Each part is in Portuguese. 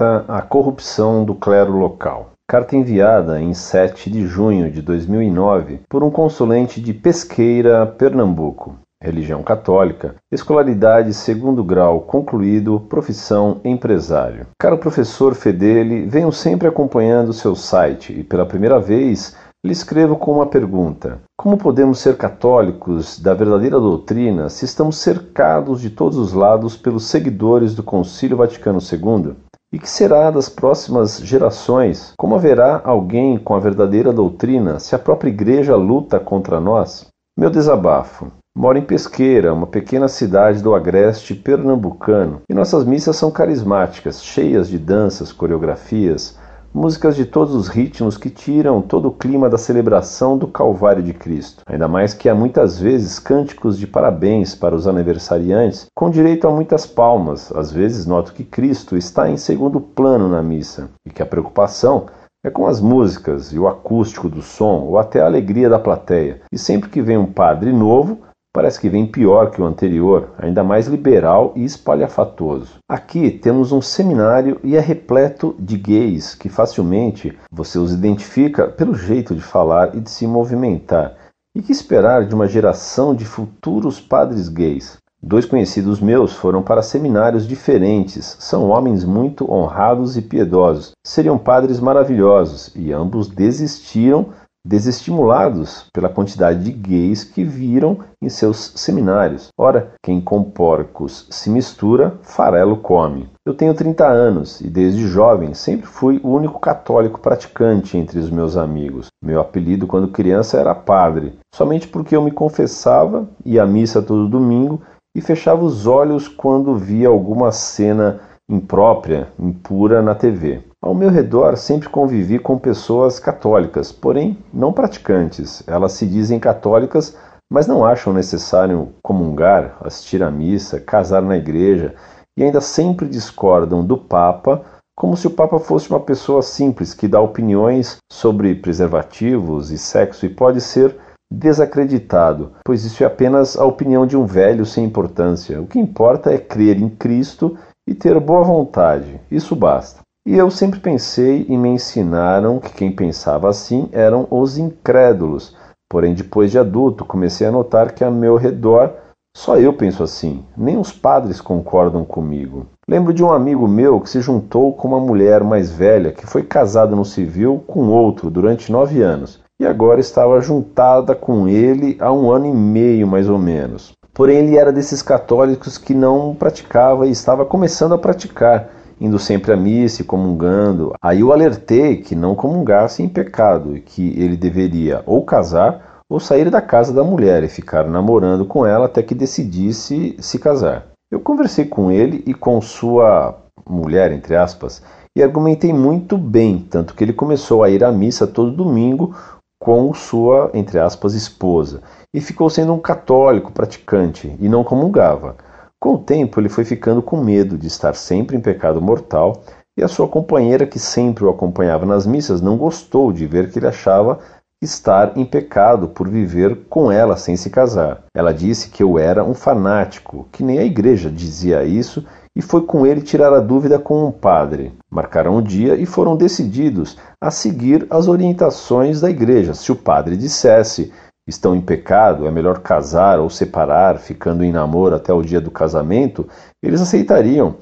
carta à corrupção do clero local. Carta enviada em 7 de junho de 2009 por um consulente de Pesqueira, Pernambuco. Religião católica, escolaridade segundo grau concluído, profissão empresário. Caro professor Fedeli, venho sempre acompanhando seu site e pela primeira vez lhe escrevo com uma pergunta: Como podemos ser católicos da verdadeira doutrina se estamos cercados de todos os lados pelos seguidores do Concílio Vaticano II? E que será das próximas gerações? Como haverá alguém com a verdadeira doutrina se a própria Igreja luta contra nós? Meu desabafo. Moro em Pesqueira, uma pequena cidade do agreste pernambucano, e nossas missas são carismáticas, cheias de danças, coreografias, músicas de todos os ritmos que tiram todo o clima da celebração do Calvário de Cristo. Ainda mais que há muitas vezes cânticos de parabéns para os aniversariantes, com direito a muitas palmas. Às vezes noto que Cristo está em segundo plano na missa e que a preocupação é com as músicas e o acústico do som ou até a alegria da plateia. E sempre que vem um padre novo, Parece que vem pior que o anterior, ainda mais liberal e espalhafatoso. Aqui temos um seminário e é repleto de gays que facilmente você os identifica pelo jeito de falar e de se movimentar. E que esperar de uma geração de futuros padres gays? Dois conhecidos meus foram para seminários diferentes. São homens muito honrados e piedosos. Seriam padres maravilhosos e ambos desistiram desestimulados pela quantidade de gays que viram em seus seminários. Ora, quem com porcos se mistura, farelo come. Eu tenho 30 anos e desde jovem sempre fui o único católico praticante entre os meus amigos. Meu apelido quando criança era padre, somente porque eu me confessava, ia à missa todo domingo e fechava os olhos quando via alguma cena imprópria, impura na TV. Ao meu redor sempre convivi com pessoas católicas, porém não praticantes. Elas se dizem católicas, mas não acham necessário comungar, assistir à missa, casar na igreja e ainda sempre discordam do Papa, como se o Papa fosse uma pessoa simples que dá opiniões sobre preservativos e sexo e pode ser desacreditado, pois isso é apenas a opinião de um velho sem importância. O que importa é crer em Cristo e ter boa vontade, isso basta. E eu sempre pensei e me ensinaram que quem pensava assim eram os incrédulos. Porém, depois de adulto, comecei a notar que a meu redor só eu penso assim, nem os padres concordam comigo. Lembro de um amigo meu que se juntou com uma mulher mais velha que foi casada no civil com outro durante nove anos e agora estava juntada com ele há um ano e meio mais ou menos. Porém, ele era desses católicos que não praticava e estava começando a praticar, indo sempre à missa e comungando. Aí eu alertei que não comungasse em pecado e que ele deveria ou casar ou sair da casa da mulher e ficar namorando com ela até que decidisse se casar. Eu conversei com ele e com sua mulher, entre aspas, e argumentei muito bem, tanto que ele começou a ir à missa todo domingo com sua, entre aspas, esposa e ficou sendo um católico praticante e não comungava. Com o tempo, ele foi ficando com medo de estar sempre em pecado mortal e a sua companheira, que sempre o acompanhava nas missas, não gostou de ver que ele achava estar em pecado por viver com ela sem se casar. Ela disse que eu era um fanático, que nem a igreja dizia isso, e foi com ele tirar a dúvida com um padre. Marcaram um dia e foram decididos a seguir as orientações da igreja. Se o padre dissesse estão em pecado, é melhor casar ou separar, ficando em namoro até o dia do casamento, eles aceitariam.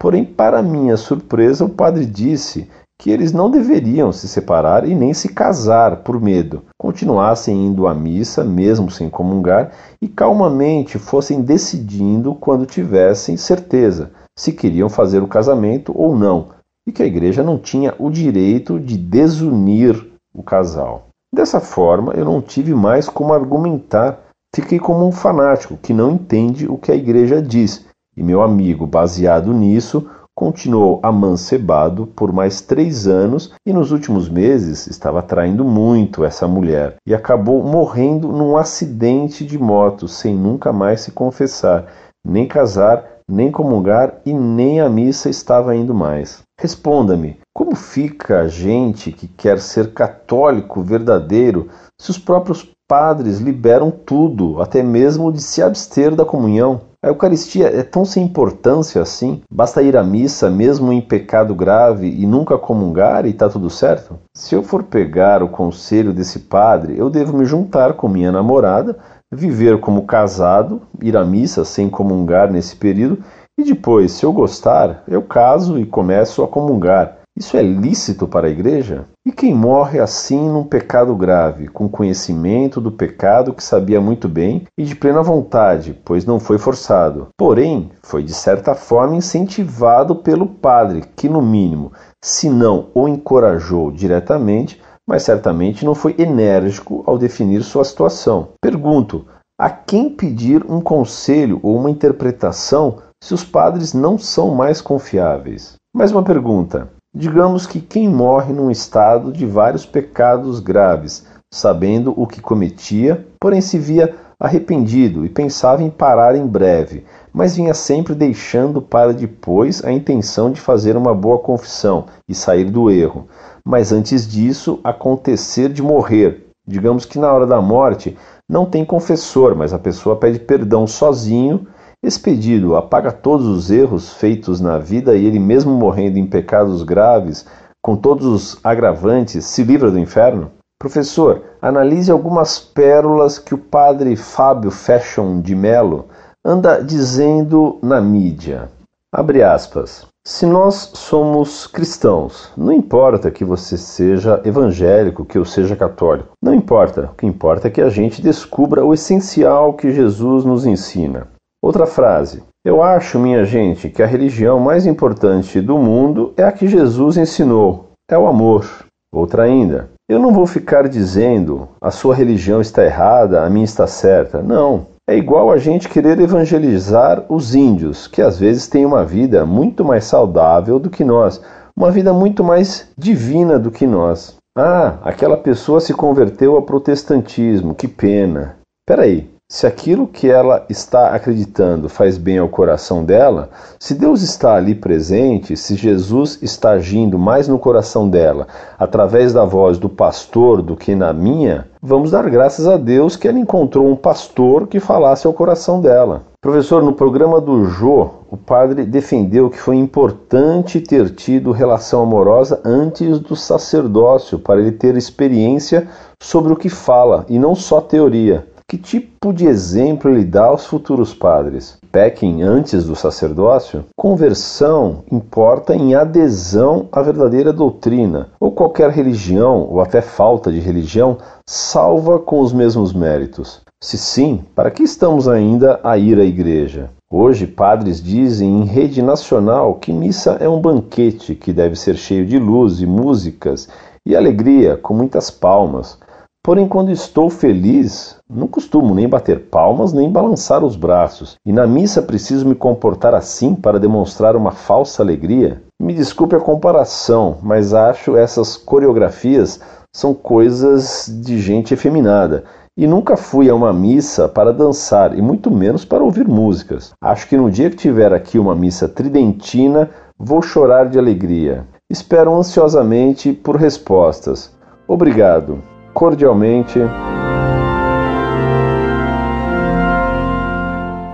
Porém, para minha surpresa, o padre disse que eles não deveriam se separar e nem se casar por medo. Continuassem indo à missa, mesmo sem comungar, e calmamente fossem decidindo quando tivessem certeza se queriam fazer o casamento ou não, e que a igreja não tinha o direito de desunir o casal. Dessa forma, eu não tive mais como argumentar. Fiquei como um fanático que não entende o que a igreja diz, e meu amigo, baseado nisso, continuou amancebado por mais três anos e nos últimos meses estava traindo muito essa mulher e acabou morrendo num acidente de moto sem nunca mais se confessar, nem casar, nem comungar e nem a missa estava indo mais. Responda-me, como fica a gente que quer ser católico verdadeiro se os próprios padres liberam tudo, até mesmo de se abster da comunhão? A Eucaristia é tão sem importância assim? Basta ir à missa mesmo em pecado grave e nunca comungar e está tudo certo? Se eu for pegar o conselho desse padre, eu devo me juntar com minha namorada, viver como casado, ir à missa sem comungar nesse período e depois, se eu gostar, eu caso e começo a comungar. Isso é lícito para a igreja? E quem morre assim num pecado grave, com conhecimento do pecado que sabia muito bem e de plena vontade, pois não foi forçado. Porém, foi de certa forma incentivado pelo padre, que no mínimo, se não o encorajou diretamente, mas certamente não foi enérgico ao definir sua situação. Pergunto: a quem pedir um conselho ou uma interpretação se os padres não são mais confiáveis? Mais uma pergunta: Digamos que quem morre num estado de vários pecados graves, sabendo o que cometia, porém se via arrependido e pensava em parar em breve, mas vinha sempre deixando para depois a intenção de fazer uma boa confissão e sair do erro. Mas antes disso, acontecer de morrer. Digamos que na hora da morte não tem confessor, mas a pessoa pede perdão sozinho esse pedido apaga todos os erros feitos na vida e ele, mesmo morrendo em pecados graves, com todos os agravantes, se livra do inferno? Professor, analise algumas pérolas que o padre Fábio Fashion de Mello anda dizendo na mídia. Abre aspas. Se nós somos cristãos, não importa que você seja evangélico, que eu seja católico, não importa. O que importa é que a gente descubra o essencial que Jesus nos ensina. Outra frase. Eu acho, minha gente, que a religião mais importante do mundo é a que Jesus ensinou: é o amor. Outra ainda. Eu não vou ficar dizendo a sua religião está errada, a minha está certa. Não. É igual a gente querer evangelizar os índios, que às vezes têm uma vida muito mais saudável do que nós, uma vida muito mais divina do que nós. Ah, aquela pessoa se converteu ao protestantismo, que pena. Peraí, se aquilo que ela está acreditando faz bem ao coração dela, se Deus está ali presente, se Jesus está agindo mais no coração dela através da voz do pastor do que na minha, vamos dar graças a Deus que ela encontrou um pastor que falasse ao coração dela. Professor, no programa do Jô, o padre defendeu que foi importante ter tido relação amorosa antes do sacerdócio, para ele ter experiência sobre o que fala e não só teoria. Que tipo de exemplo ele dá aos futuros padres? Pequem antes do sacerdócio? Conversão importa em adesão à verdadeira doutrina, ou qualquer religião, ou até falta de religião, salva com os mesmos méritos. Se sim, para que estamos ainda a ir à igreja? Hoje, padres dizem em rede nacional que missa é um banquete que deve ser cheio de luz e músicas e alegria, com muitas palmas. Porém, quando estou feliz, não costumo nem bater palmas nem balançar os braços. E na missa preciso me comportar assim para demonstrar uma falsa alegria? Me desculpe a comparação, mas acho essas coreografias são coisas de gente efeminada. E nunca fui a uma missa para dançar, e muito menos para ouvir músicas. Acho que no dia que tiver aqui uma missa tridentina, vou chorar de alegria. Espero ansiosamente por respostas. Obrigado cordialmente.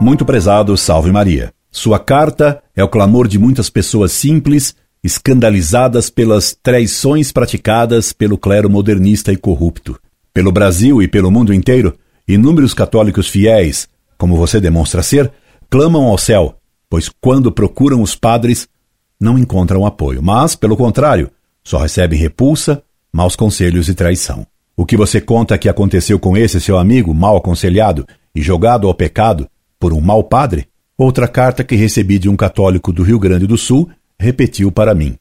Muito prezado, salve Maria. Sua carta é o clamor de muitas pessoas simples, escandalizadas pelas traições praticadas pelo clero modernista e corrupto. Pelo Brasil e pelo mundo inteiro, inúmeros católicos fiéis, como você demonstra ser, clamam ao céu, pois quando procuram os padres, não encontram apoio, mas, pelo contrário, só recebem repulsa, maus conselhos e traição. O que você conta que aconteceu com esse seu amigo mal aconselhado e jogado ao pecado por um mau padre? Outra carta que recebi de um católico do Rio Grande do Sul repetiu para mim.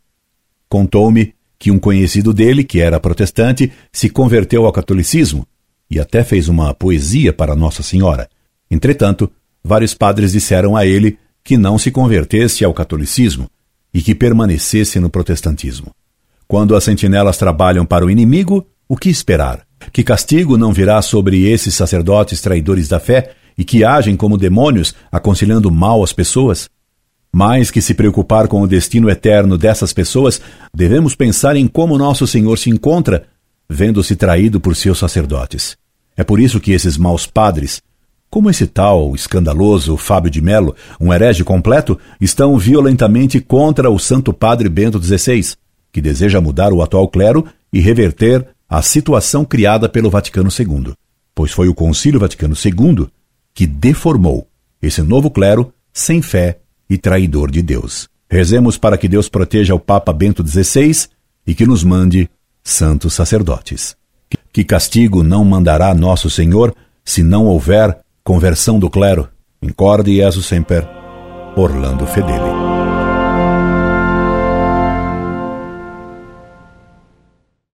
Contou-me que um conhecido dele, que era protestante, se converteu ao catolicismo e até fez uma poesia para Nossa Senhora. Entretanto, vários padres disseram a ele que não se convertesse ao catolicismo e que permanecesse no protestantismo. Quando as sentinelas trabalham para o inimigo, o que esperar? Que castigo não virá sobre esses sacerdotes traidores da fé e que agem como demônios, aconselhando mal as pessoas? Mais que se preocupar com o destino eterno dessas pessoas, devemos pensar em como nosso Senhor se encontra, vendo-se traído por seus sacerdotes. É por isso que esses maus padres Como esse tal escandaloso Fábio de Melo, um herege completo, estão violentamente contra o Santo Padre Bento XVI, que deseja mudar o atual clero e reverter a situação criada pelo Vaticano II, pois foi o Concílio Vaticano II que deformou esse novo clero sem fé e traidor de Deus. Rezemos para que Deus proteja o Papa Bento XVI e que nos mande santos sacerdotes. Que castigo não mandará nosso Senhor se não houver conversão do clero? Incorde Jesus Semper, Orlando Fedeli.